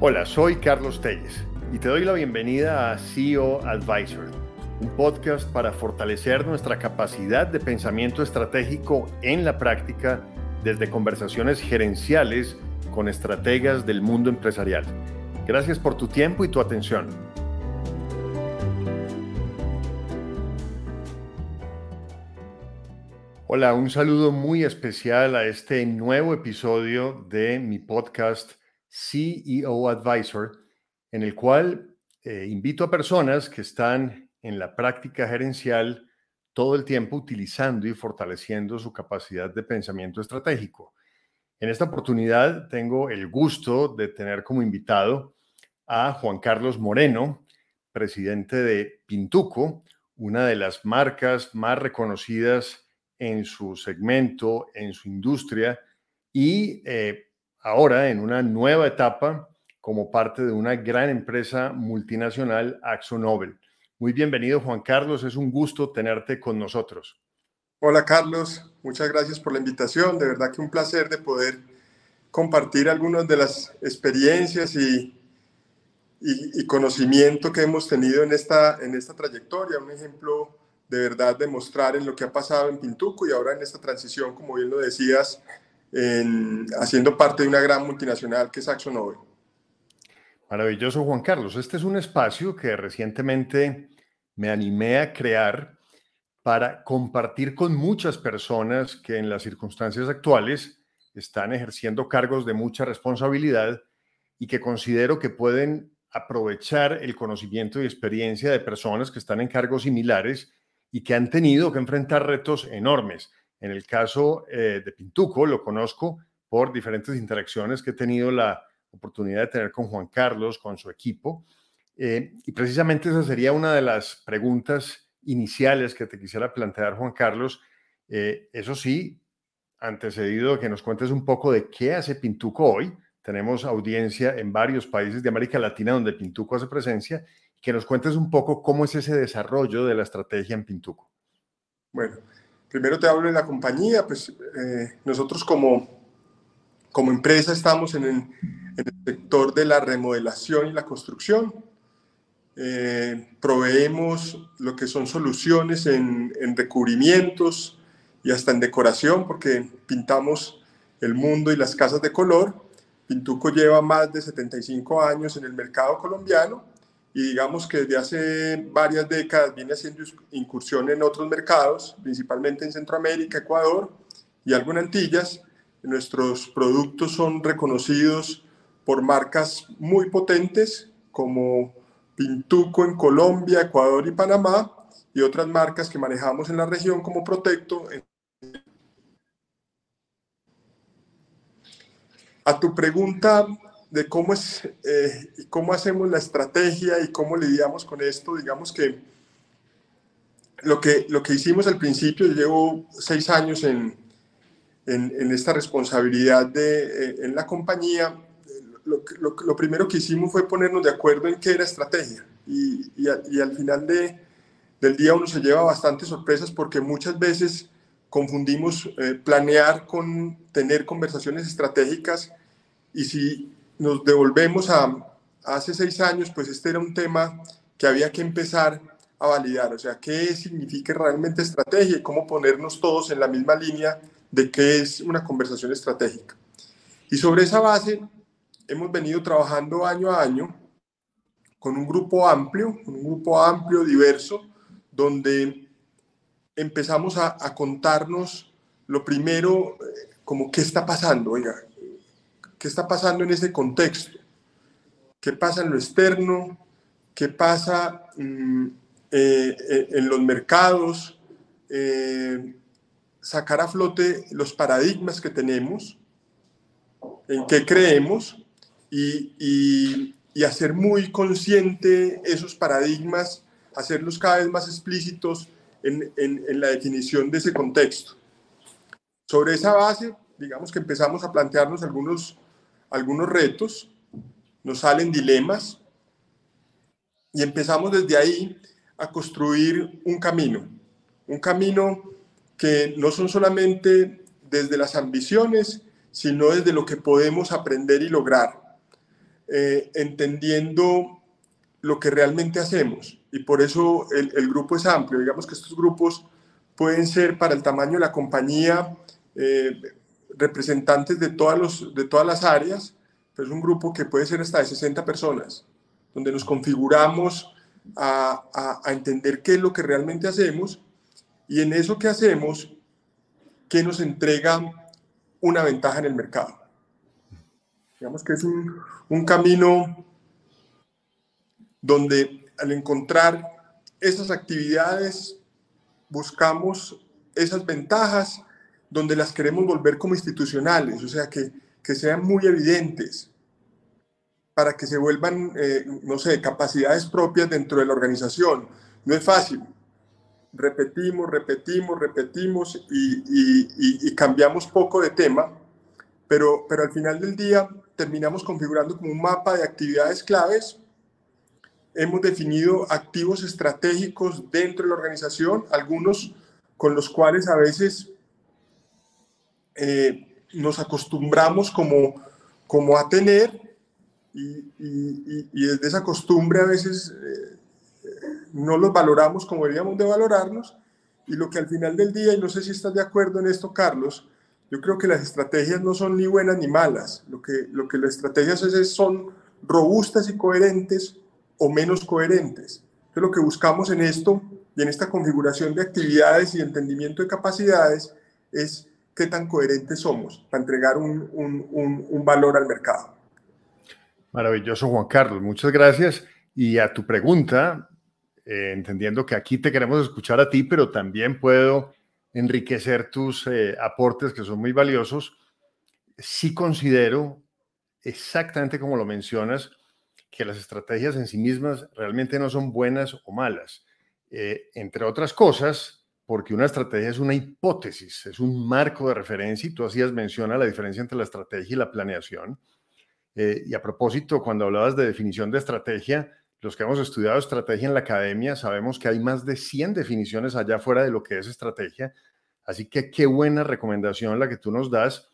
Hola, soy Carlos Telles y te doy la bienvenida a CEO Advisor, un podcast para fortalecer nuestra capacidad de pensamiento estratégico en la práctica desde conversaciones gerenciales con estrategas del mundo empresarial. Gracias por tu tiempo y tu atención. Hola, un saludo muy especial a este nuevo episodio de mi podcast CEO Advisor, en el cual eh, invito a personas que están en la práctica gerencial todo el tiempo utilizando y fortaleciendo su capacidad de pensamiento estratégico. En esta oportunidad tengo el gusto de tener como invitado a Juan Carlos Moreno, presidente de Pintuco, una de las marcas más reconocidas en su segmento, en su industria y eh, ahora en una nueva etapa como parte de una gran empresa multinacional, Nobel. Muy bienvenido, Juan Carlos. Es un gusto tenerte con nosotros. Hola, Carlos. Muchas gracias por la invitación. De verdad que un placer de poder compartir algunas de las experiencias y, y, conocimiento que hemos tenido en esta, en esta trayectoria. Un ejemplo de verdad de mostrar en lo que ha pasado en Pintuco y ahora en esta transición, como bien lo decías, haciendo parte de una gran multinacional que es AxoNobel. Maravilloso, Juan Carlos. Este es un espacio que recientemente me animé a crear para compartir con muchas personas que en las circunstancias actuales están ejerciendo cargos de mucha responsabilidad y que considero que pueden aprovechar el conocimiento y experiencia de personas que están en cargos similares y que han tenido que enfrentar retos enormes en el caso eh, de Pintuco, lo conozco por diferentes interacciones que he tenido la oportunidad de tener con Juan Carlos, con su equipo. Eh, y precisamente esa sería una de las preguntas iniciales que te quisiera plantear, Juan Carlos. Eh, eso sí, antecedido que nos cuentes un poco de qué hace Pintuco hoy. Tenemos audiencia en varios países de América Latina donde Pintuco hace presencia. Que nos cuentes un poco cómo es ese desarrollo de la estrategia en Pintuco. Bueno, Primero te hablo de la compañía, pues eh, nosotros como, como empresa estamos en el, sector de la remodelación y la construcción. Eh, proveemos lo que son soluciones en, en recubrimientos y hasta en decoración, porque pintamos el mundo y las casas de color. Pintuco lleva más de 75 años en el mercado colombiano y digamos que desde hace varias décadas viene haciendo incursión en otros mercados, principalmente en Centroamérica, Ecuador y en Antillas. Nuestros productos son reconocidos por marcas muy potentes como Pintuco en Colombia, Ecuador y Panamá y otras marcas que manejamos en la región como Protecto. A tu pregunta de cómo, es, eh, cómo hacemos la estrategia y cómo lidiamos con esto, digamos que lo que, lo que hicimos al principio, llevo seis años en, en, esta responsabilidad de, eh, en la compañía, lo, lo, lo, primero que hicimos fue ponernos de acuerdo en qué era estrategia. Y, y, y al final de, del día uno se lleva bastantes sorpresas porque muchas veces confundimos eh, planear con tener conversaciones estratégicas y si nos devolvemos a, hace seis años, pues este era un tema que había que empezar a validar, o sea, qué significa realmente estrategia y cómo ponernos todos en la misma línea de qué es una conversación estratégica. Y sobre esa base hemos venido trabajando año a año con un grupo amplio, un grupo amplio, diverso, donde empezamos a, a contarnos lo primero, eh, como qué está pasando, oiga, ¿Qué está pasando en ese contexto? ¿Qué pasa en lo externo? ¿Qué pasa mm, eh, eh, en los mercados? Eh, sacar a flote los paradigmas que tenemos, en qué creemos y, hacer muy consciente esos paradigmas, hacerlos cada vez más explícitos en, en la definición de ese contexto. Sobre esa base, digamos que empezamos a plantearnos algunos algunos retos, nos salen dilemas y empezamos desde ahí a construir un camino, un camino que no son solamente desde las ambiciones, sino desde lo que podemos aprender y lograr. eh, entendiendo lo que realmente hacemos. Y por eso el, grupo es amplio. Digamos que estos grupos pueden ser para el tamaño de la compañía eh, representantes de todas, los, de todas las áreas, pero es un grupo que puede ser hasta de 60 personas, donde nos configuramos a, a, entender qué es lo que realmente hacemos y en eso que hacemos, qué nos entrega una ventaja en el mercado. Digamos que es un, un camino donde al encontrar esas actividades buscamos esas ventajas donde las queremos volver como institucionales, o sea, que, que sean muy evidentes para que se vuelvan, eh, no sé, capacidades propias dentro de la organización. No es fácil. Repetimos, repetimos, repetimos y, y, y cambiamos poco de tema, pero, pero al final del día terminamos configurando como un mapa de actividades claves. Hemos definido activos estratégicos dentro de la organización, algunos con los cuales a veces eh, nos acostumbramos como, como a tener y, y, desde esa costumbre a veces eh, no los valoramos como deberíamos de valorarnos y lo que al final del día, y no sé si estás de acuerdo en esto, Carlos, yo creo que las estrategias no son ni buenas ni malas. Lo que, lo que las estrategias es, son robustas y coherentes o menos coherentes. Entonces, lo que buscamos en esto y en esta configuración de actividades y entendimiento de capacidades es qué tan coherentes somos para entregar un, un, un, valor al mercado. Maravilloso, Juan Carlos. Muchas gracias. Y a tu pregunta, eh, entendiendo que aquí te queremos escuchar a ti, pero también puedo enriquecer tus eh, aportes que son muy valiosos, sí considero exactamente como lo mencionas, que las estrategias en sí mismas realmente no son buenas o malas. Eh, entre otras cosas, porque una estrategia es una hipótesis, es un marco de referencia y tú hacías mención a la diferencia entre la estrategia y la planeación. Eh, y a propósito, cuando hablabas de definición de estrategia, los que hemos estudiado estrategia en la academia sabemos que hay más de 100 definiciones allá fuera de lo que es estrategia. Así que qué buena recomendación la que tú nos das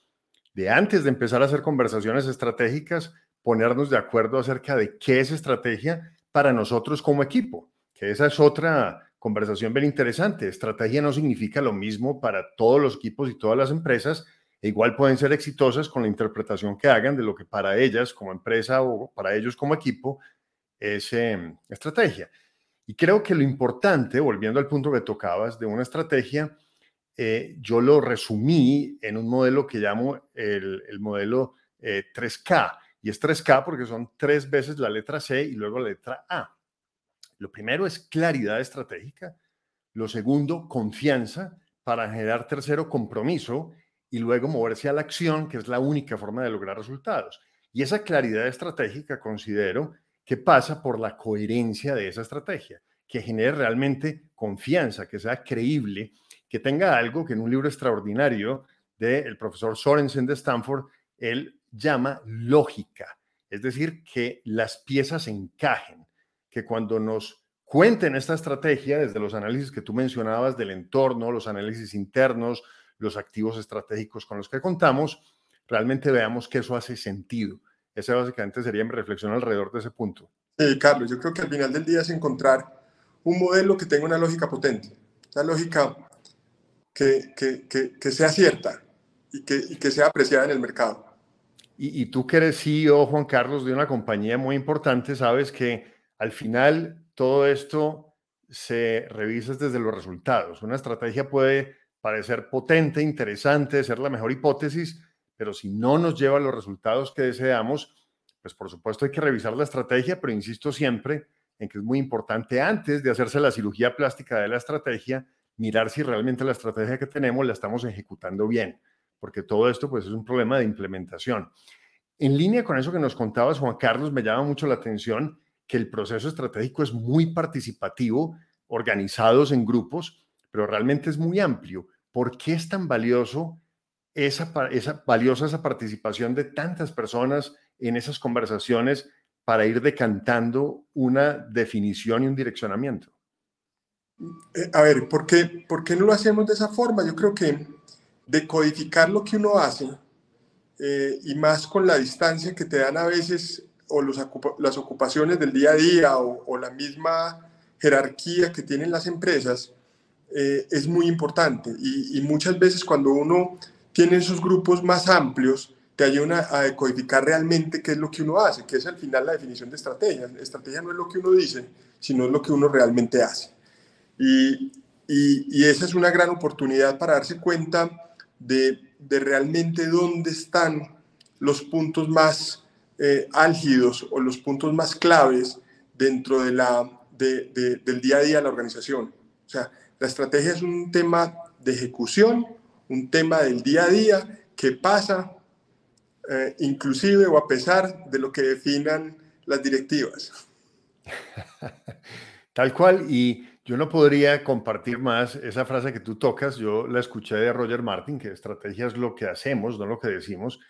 de antes de empezar a hacer conversaciones estratégicas, ponernos de acuerdo acerca de qué es estrategia para nosotros como equipo, que esa es otra conversación bien interesante. Estrategia no significa lo mismo para todos los equipos y todas las empresas, e igual pueden ser exitosas con la interpretación que hagan de lo que para ellas como empresa o para ellos como equipo es em, estrategia. Y creo que lo importante, volviendo al punto que tocabas de una estrategia, eh, yo lo resumí en un modelo que llamo el, modelo 3K. Eh, y es 3K porque son tres veces la letra C y luego la letra A. Lo primero es claridad estratégica. Lo segundo, confianza para generar tercero, compromiso y luego moverse a la acción, que es la única forma de lograr resultados. Y esa claridad estratégica considero que pasa por la coherencia de esa estrategia, que genere realmente confianza, que sea creíble, que tenga algo que en un libro extraordinario del profesor Sorensen de Stanford, él llama lógica, es decir, que las piezas encajen, que cuando nos cuenten esta estrategia, desde los análisis que tú mencionabas del entorno, los análisis internos, los activos estratégicos con los que contamos, realmente veamos que eso hace sentido esa básicamente sería mi reflexión alrededor de ese punto. Sí, Carlos, yo creo que al final del día es encontrar un modelo que tenga una lógica potente, una lógica que, que, que, sea cierta y que, y que sea apreciada en el mercado. Y, y, tú que eres CEO, Juan Carlos, de una compañía muy importante, sabes que al final todo esto se revisa desde los resultados. Una estrategia puede parecer potente, interesante, ser la mejor hipótesis, pero si no nos lleva a los resultados que deseamos, pues por supuesto hay que revisar la estrategia, pero insisto siempre en que es muy importante antes de hacerse la cirugía plástica de la estrategia, mirar si realmente la estrategia que tenemos la estamos ejecutando bien, porque todo esto pues es un problema de implementación. En línea con eso que nos contabas, Juan Carlos, me llama mucho la atención que el proceso estratégico es muy participativo, organizados en grupos, pero realmente es muy amplio. ¿Por qué es tan valioso esa, valiosa esa participación de tantas personas en esas conversaciones para ir decantando una definición y un direccionamiento? Eh, a ver, ¿por qué, ¿por qué no lo hacemos de esa forma? Yo creo que decodificar lo que uno hace eh, y más con la distancia que te dan a veces o los, las ocupaciones del día a día o, la misma jerarquía que tienen las empresas eh, es muy importante y, muchas veces cuando uno tiene esos grupos más amplios te ayuda a codificar realmente qué es lo que uno hace, que es al final la definición de estrategia. estrategia no es lo que uno dice, sino es lo que uno realmente hace. Y, y, esa es una gran oportunidad para darse cuenta de, de realmente dónde están los puntos más eh, álgidos o los puntos más claves dentro de la, de, del día a día de la organización. O sea, la estrategia es un tema de ejecución, un tema del día a día que pasa eh, inclusive o a pesar de lo que definan las directivas. Tal cual, y yo no podría compartir más esa frase que tú tocas, yo la escuché de Roger Martin, que estrategia es lo que hacemos, no lo que decimos,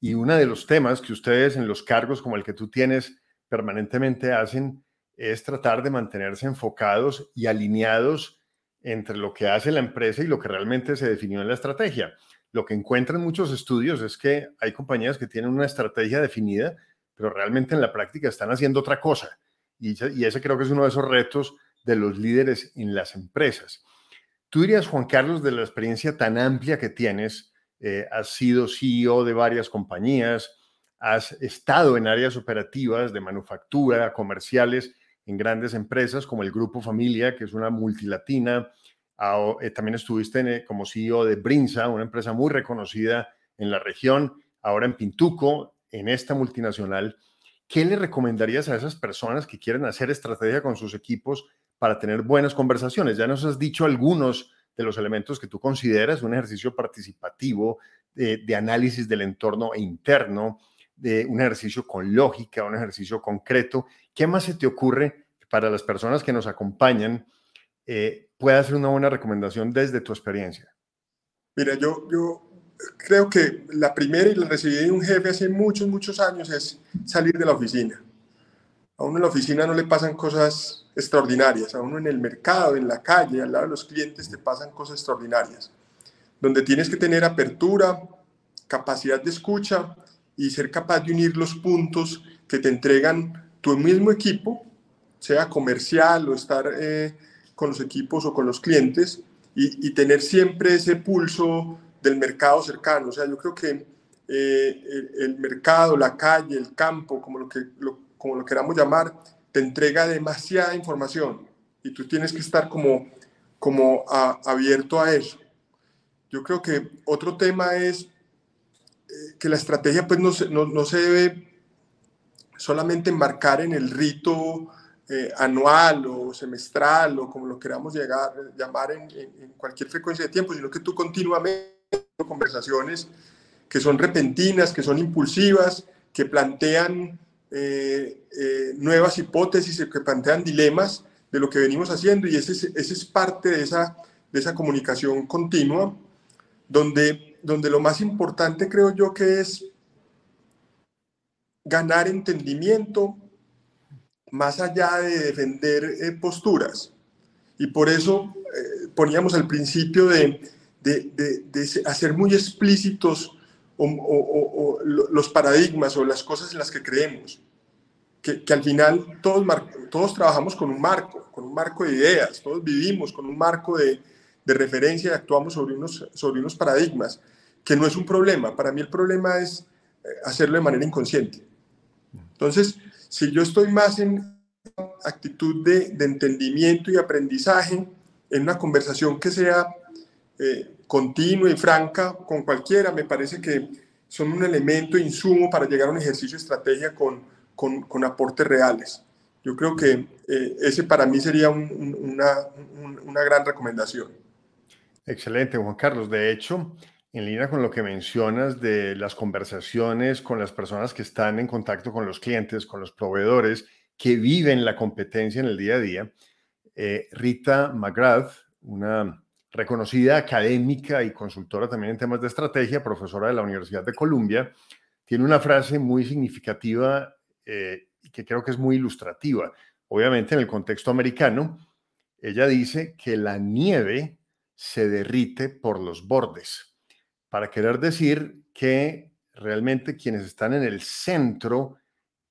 y uno de los temas que ustedes en los cargos como el que tú tienes permanentemente hacen es tratar de mantenerse enfocados y alineados entre lo que hace la empresa y lo que realmente se definió en la estrategia. Lo que encuentran muchos estudios es que hay compañías que tienen una estrategia definida, pero realmente en la práctica están haciendo otra cosa. Y, y ese creo que es uno de esos retos de los líderes en las empresas. Tú dirías, Juan Carlos, de la experiencia tan amplia que tienes, eh, has sido CEO de varias compañías, has estado en áreas operativas de manufactura, comerciales, en grandes empresas como el Grupo Familia, que es una multilatina. Eh, también estuviste eh, como CEO de Brinza, una empresa muy reconocida en la región, ahora en Pintuco, en esta multinacional. ¿Qué le recomendarías a esas personas que quieren hacer estrategia con sus equipos para tener buenas conversaciones. Ya nos has dicho algunos de los elementos que tú consideras un ejercicio participativo de, análisis del entorno interno, de un ejercicio con lógica, un ejercicio concreto. ¿Qué más se te ocurre para las personas que nos acompañan eh, pueda ser una buena recomendación desde tu experiencia? Mira, yo, yo creo que la primera y la recibí de un jefe hace muchos, muchos años es salir de la oficina. A uno en la oficina no le pasan cosas extraordinarias. A uno en el mercado, en la calle, al lado de los clientes, te pasan cosas extraordinarias, donde tienes que tener apertura, capacidad de escucha y ser capaz de unir los puntos que te entregan tu mismo equipo, sea comercial o estar eh, con los equipos o con los clientes, y, tener siempre ese pulso del mercado cercano. O sea, yo creo que eh, el, mercado, la calle, el campo, como lo, que, como lo queramos llamar, te entrega demasiada información y tú tienes que estar como, como abierto a eso. Yo creo que otro tema es eh, que la estrategia pues no se, no, se debe solamente enmarcar en el rito eh, anual o semestral o como lo queramos llegar, llamar en, en, cualquier frecuencia de tiempo, sino que tú continuamente conversaciones que son repentinas, que son impulsivas, que plantean eh, eh, nuevas hipótesis que plantean dilemas de lo que venimos haciendo y ese es, ese es parte de esa, de esa comunicación continua, donde, donde lo más importante creo yo que es ganar entendimiento más allá de defender eh, posturas. Y por eso poníamos al principio de, de, de, hacer muy explícitos o, los paradigmas o las cosas en las que creemos. Que, que, al final todos, todos trabajamos con un marco, con un marco de ideas, todos vivimos con un marco de, de referencia y actuamos sobre unos, sobre unos paradigmas, que no es un problema. Para mí el problema es eh, hacerlo de manera inconsciente. Entonces, si yo estoy más en actitud de, de entendimiento y aprendizaje, en una conversación que sea eh, continua y franca con cualquiera, me parece que son un elemento, insumo para llegar a un ejercicio de estrategia con, con, con aportes reales. Yo creo que eh, ese para mí sería una, una gran recomendación. Excelente, Juan Carlos. De hecho, en línea con lo que mencionas de las conversaciones con las personas que están en contacto con los clientes, con los proveedores, que viven la competencia en el día a día, eh, Rita McGrath, una reconocida académica y consultora también en temas de estrategia, profesora de la Universidad de Columbia, tiene una frase muy significativa eh, que creo que es muy ilustrativa. Obviamente en el contexto americano, ella dice que la nieve se derrite por los bordes, para querer decir que realmente quienes están en el centro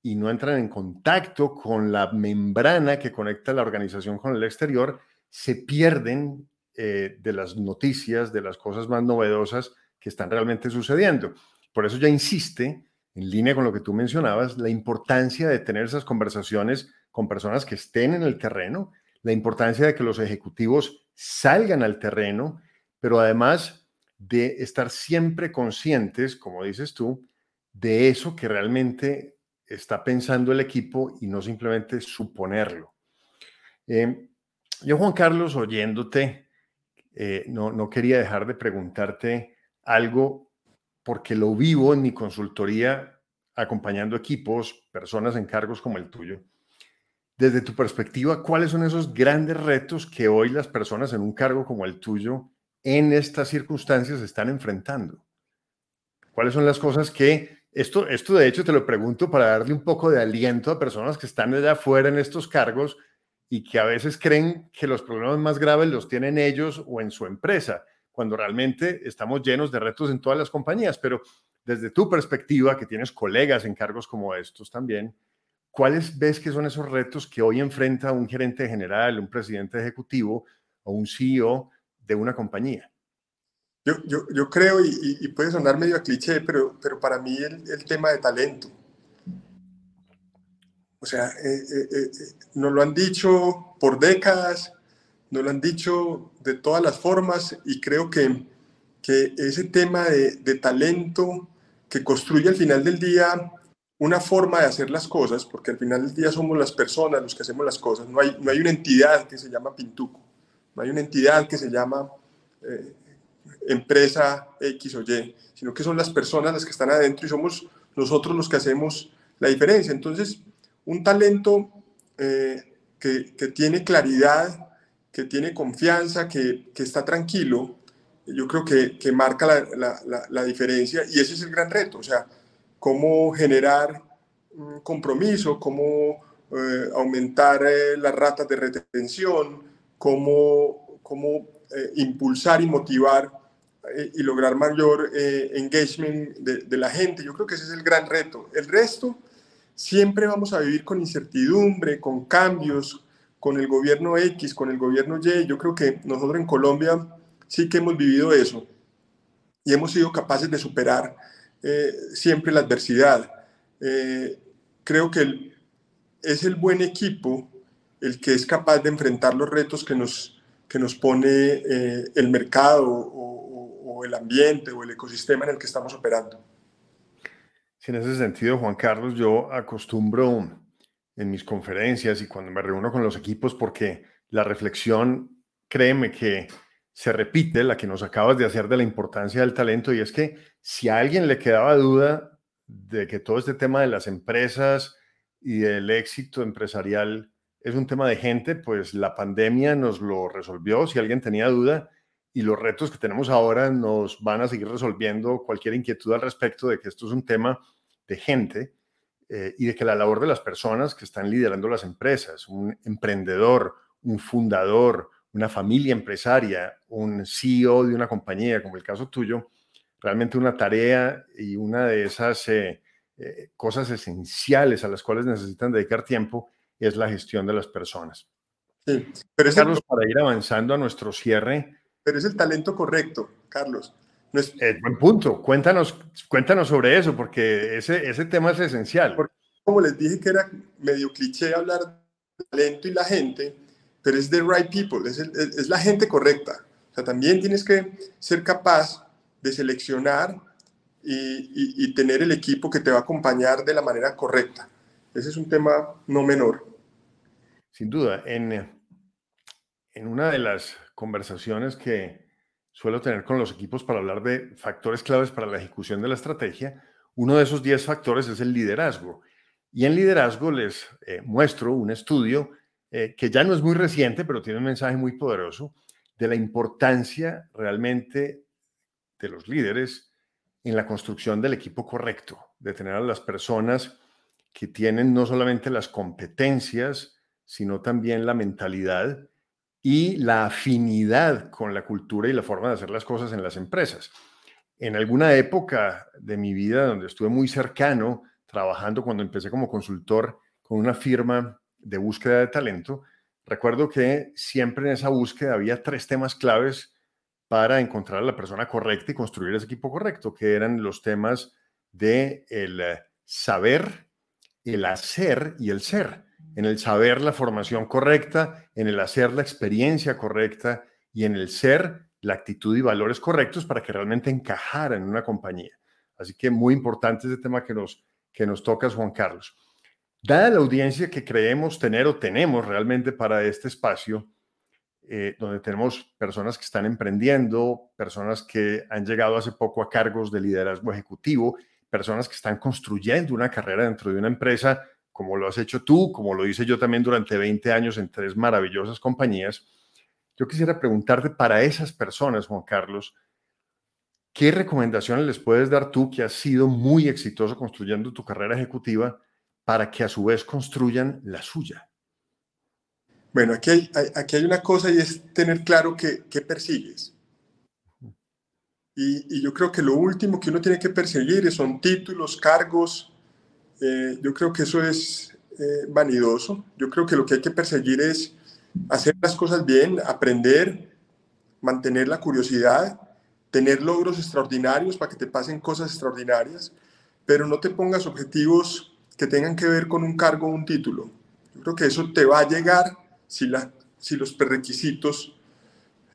y no entran en contacto con la membrana que conecta la organización con el exterior, se pierden eh, de las noticias, de las cosas más novedosas que están realmente sucediendo. Por eso ya insiste, en línea con lo que tú mencionabas, la importancia de tener esas conversaciones con personas que estén en el terreno, la importancia de que los ejecutivos salgan al terreno, pero además de estar siempre conscientes, como dices tú, de eso que realmente está pensando el equipo y no simplemente suponerlo. Eh, yo, Juan Carlos, oyéndote, eh, no, quería dejar de preguntarte algo porque lo vivo en mi consultoría acompañando equipos, personas en cargos como el tuyo. Desde tu perspectiva, ¿cuáles son esos grandes retos que hoy las personas en un cargo como el tuyo en estas circunstancias están enfrentando? ¿Cuáles son las cosas que esto, esto de hecho te lo pregunto para darle un poco de aliento a personas que están allá afuera en estos cargos y que a veces creen que los problemas más graves los tienen ellos o en su empresa, cuando realmente estamos llenos de retos en todas las compañías. Pero desde tu perspectiva, que tienes colegas en cargos como estos también, ¿cuáles ves que son esos retos que hoy enfrenta un gerente general, un presidente ejecutivo o un CEO de una compañía? Yo, creo, y, puede sonar medio a cliché, pero, para mí el tema de talento. O sea, eh, eh, eh, nos lo han dicho por décadas, nos lo han dicho de todas las formas, y creo que, que ese tema de, de talento que construye al final del día una forma de hacer las cosas, porque al final del día somos las personas los que hacemos las cosas, no hay, no hay una entidad que se llama Pintuco, no hay una entidad que se llama empresa X o Y, sino que son las personas las que están adentro y somos nosotros los que hacemos la diferencia. Entonces, un talento eh, que, que, tiene claridad, que tiene confianza, que, que está tranquilo, yo creo que, que marca la, la, la, diferencia y ese es el gran reto, o sea, cómo generar compromiso, cómo eh, aumentar eh, las ratas de retención, cómo, cómo impulsar y motivar eh, y lograr mayor eh, engagement de, la gente. Yo creo que ese es el gran reto. El resto, siempre vamos a vivir con incertidumbre, con cambios, con el gobierno X, con el gobierno Y. Yo creo que nosotros en Colombia sí que hemos vivido eso y hemos sido capaces de superar eh, siempre la adversidad. creo que es el buen equipo el que es capaz de enfrentar los retos que nos, que nos pone el mercado o, el ambiente o el ecosistema en el que estamos operando. Sí, en ese sentido, Juan Carlos, yo acostumbro en mis conferencias y cuando me reúno con los equipos, porque la reflexión, créeme que se repite, la que nos acabas de hacer de la importancia del talento, y es que si a alguien le quedaba duda de que todo este tema de las empresas y del éxito empresarial es un tema de gente, pues la pandemia nos lo resolvió. Si alguien tenía duda, y los retos que tenemos ahora nos van a seguir resolviendo cualquier inquietud al respecto de que esto es un tema de gente eh, y de que la labor de las personas que están liderando las empresas, un emprendedor, un fundador, una familia empresaria, un CEO de una compañía, como el caso tuyo, realmente una tarea y una de esas eh, eh, cosas esenciales a las cuales necesitan dedicar tiempo es la gestión de las personas. Sí, pero Carlos, para ir avanzando a nuestro cierre, pero es el talento correcto, Carlos. es... Eh, buen punto. Cuéntanos, cuéntanos sobre eso, porque ese, ese tema es esencial. como les dije que era medio cliché hablar de talento y la gente, pero es the right people, es, es la gente correcta. O sea, también tienes que ser capaz de seleccionar y, y, tener el equipo que te va a acompañar de la manera correcta. Ese es un tema no menor. Sin duda, en, en una de las conversaciones que suelo tener con los equipos para hablar de factores claves para la ejecución de la estrategia, uno de esos 10 factores es el liderazgo. Y en liderazgo les eh, muestro un estudio eh, que ya no es muy reciente, pero tiene un mensaje muy poderoso de la importancia realmente de los líderes en la construcción del equipo correcto, de tener a las personas que tienen no solamente las competencias, sino también la mentalidad y la afinidad con la cultura y la forma de hacer las cosas en las empresas. En alguna época de mi vida donde estuve muy cercano trabajando cuando empecé como consultor con una firma de búsqueda de talento, recuerdo que siempre en esa búsqueda había tres temas claves para encontrar a la persona correcta y construir ese equipo correcto, que eran los temas de el saber, el hacer y el ser. En el saber la formación correcta, en el hacer la experiencia correcta y en el ser la actitud y valores correctos para que realmente encajara en una compañía. Así que muy importante ese tema que nos, que nos tocas, Juan Carlos. Dada la audiencia que creemos tener o tenemos realmente para este espacio, eh, donde tenemos personas que están emprendiendo, personas que han llegado hace poco a cargos de liderazgo ejecutivo, personas que están construyendo una carrera dentro de una empresa, como lo has hecho tú, como lo hice yo también durante 20 años en tres maravillosas compañías. Yo quisiera preguntarte para esas personas, Juan Carlos, ¿qué recomendaciones les puedes dar tú que has sido muy exitoso construyendo tu carrera ejecutiva para que a su vez construyan la suya? Bueno, aquí hay, aquí hay una cosa y es tener claro qué, persigues. Y, yo creo que lo último que uno tiene que perseguir son títulos, cargos. Eh, yo creo que eso es eh, vanidoso. Yo creo que lo que hay que perseguir es hacer las cosas bien, aprender, mantener la curiosidad, tener logros extraordinarios para que te pasen cosas extraordinarias, pero no te pongas objetivos que tengan que ver con un cargo o un título. Yo creo que eso te va a llegar si, la, si los prerequisitos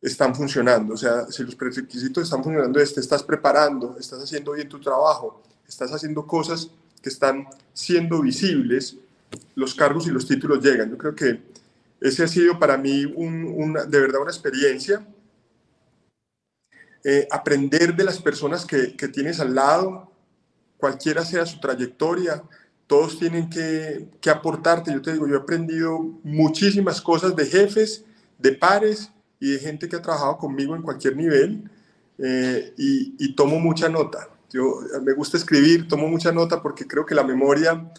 están funcionando. O sea, si los prerequisitos están funcionando, te estás preparando, estás haciendo bien tu trabajo, estás haciendo cosas que están siendo visibles, los cargos y los títulos llegan. Yo creo que ese ha sido para mí de verdad una experiencia. Eh, aprender de las personas que, que, tienes al lado, cualquiera sea su trayectoria, todos tienen que, que, aportarte. Yo te digo, yo he aprendido muchísimas cosas de jefes, de pares y de gente que ha trabajado conmigo en cualquier nivel eh, y, y, tomo mucha nota. Yo me gusta escribir, tomo mucha nota porque creo que la memoria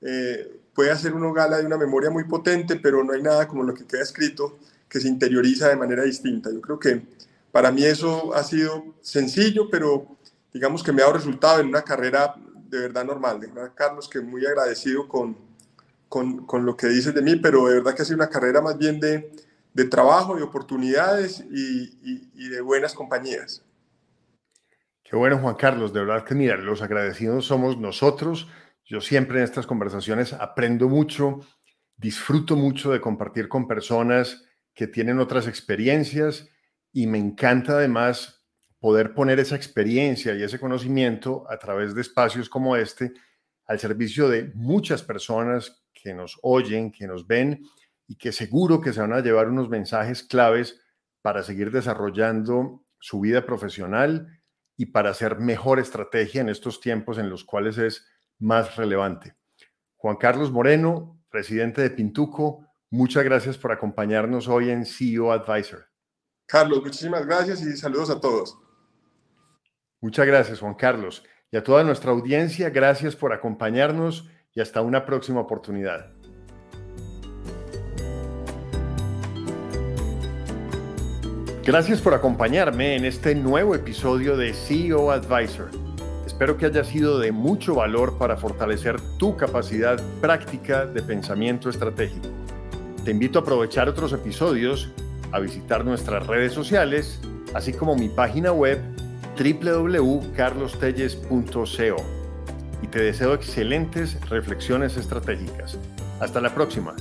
eh, puede hacer uno gala de una memoria muy potente, pero no hay nada como lo que queda escrito que se interioriza de manera distinta. Yo creo que para mí eso ha sido sencillo, pero digamos que me ha dado resultado en una carrera de verdad normal. De verdad, Carlos, que muy agradecido con, con, con, lo que dices de mí, pero de verdad que ha sido una carrera más bien de, de trabajo, de oportunidades y, de buenas compañías. Qué bueno, Juan Carlos. De verdad que, mira, los agradecidos somos nosotros yo siempre en estas conversaciones aprendo mucho, disfruto mucho de compartir con personas que tienen otras experiencias y me encanta además poder poner esa experiencia y ese conocimiento a través de espacios como este al servicio de muchas personas que nos oyen, que nos ven y que seguro que se van a llevar unos mensajes claves para seguir desarrollando su vida profesional y para hacer mejor estrategia en estos tiempos en los cuales es más relevante. Juan Carlos Moreno, presidente de Pintuco, muchas gracias por acompañarnos hoy en CEO Advisor. Carlos, muchísimas gracias y saludos a todos. Muchas gracias, Juan Carlos. Y a toda nuestra audiencia, gracias por acompañarnos y hasta una próxima oportunidad. Gracias por acompañarme en este nuevo episodio de CEO Advisor. Espero que haya sido de mucho valor para fortalecer tu capacidad práctica de pensamiento estratégico. Te invito a aprovechar otros episodios, a visitar nuestras redes sociales, así como mi página web www.carlostelles.co. Y te deseo excelentes reflexiones estratégicas. Hasta la próxima.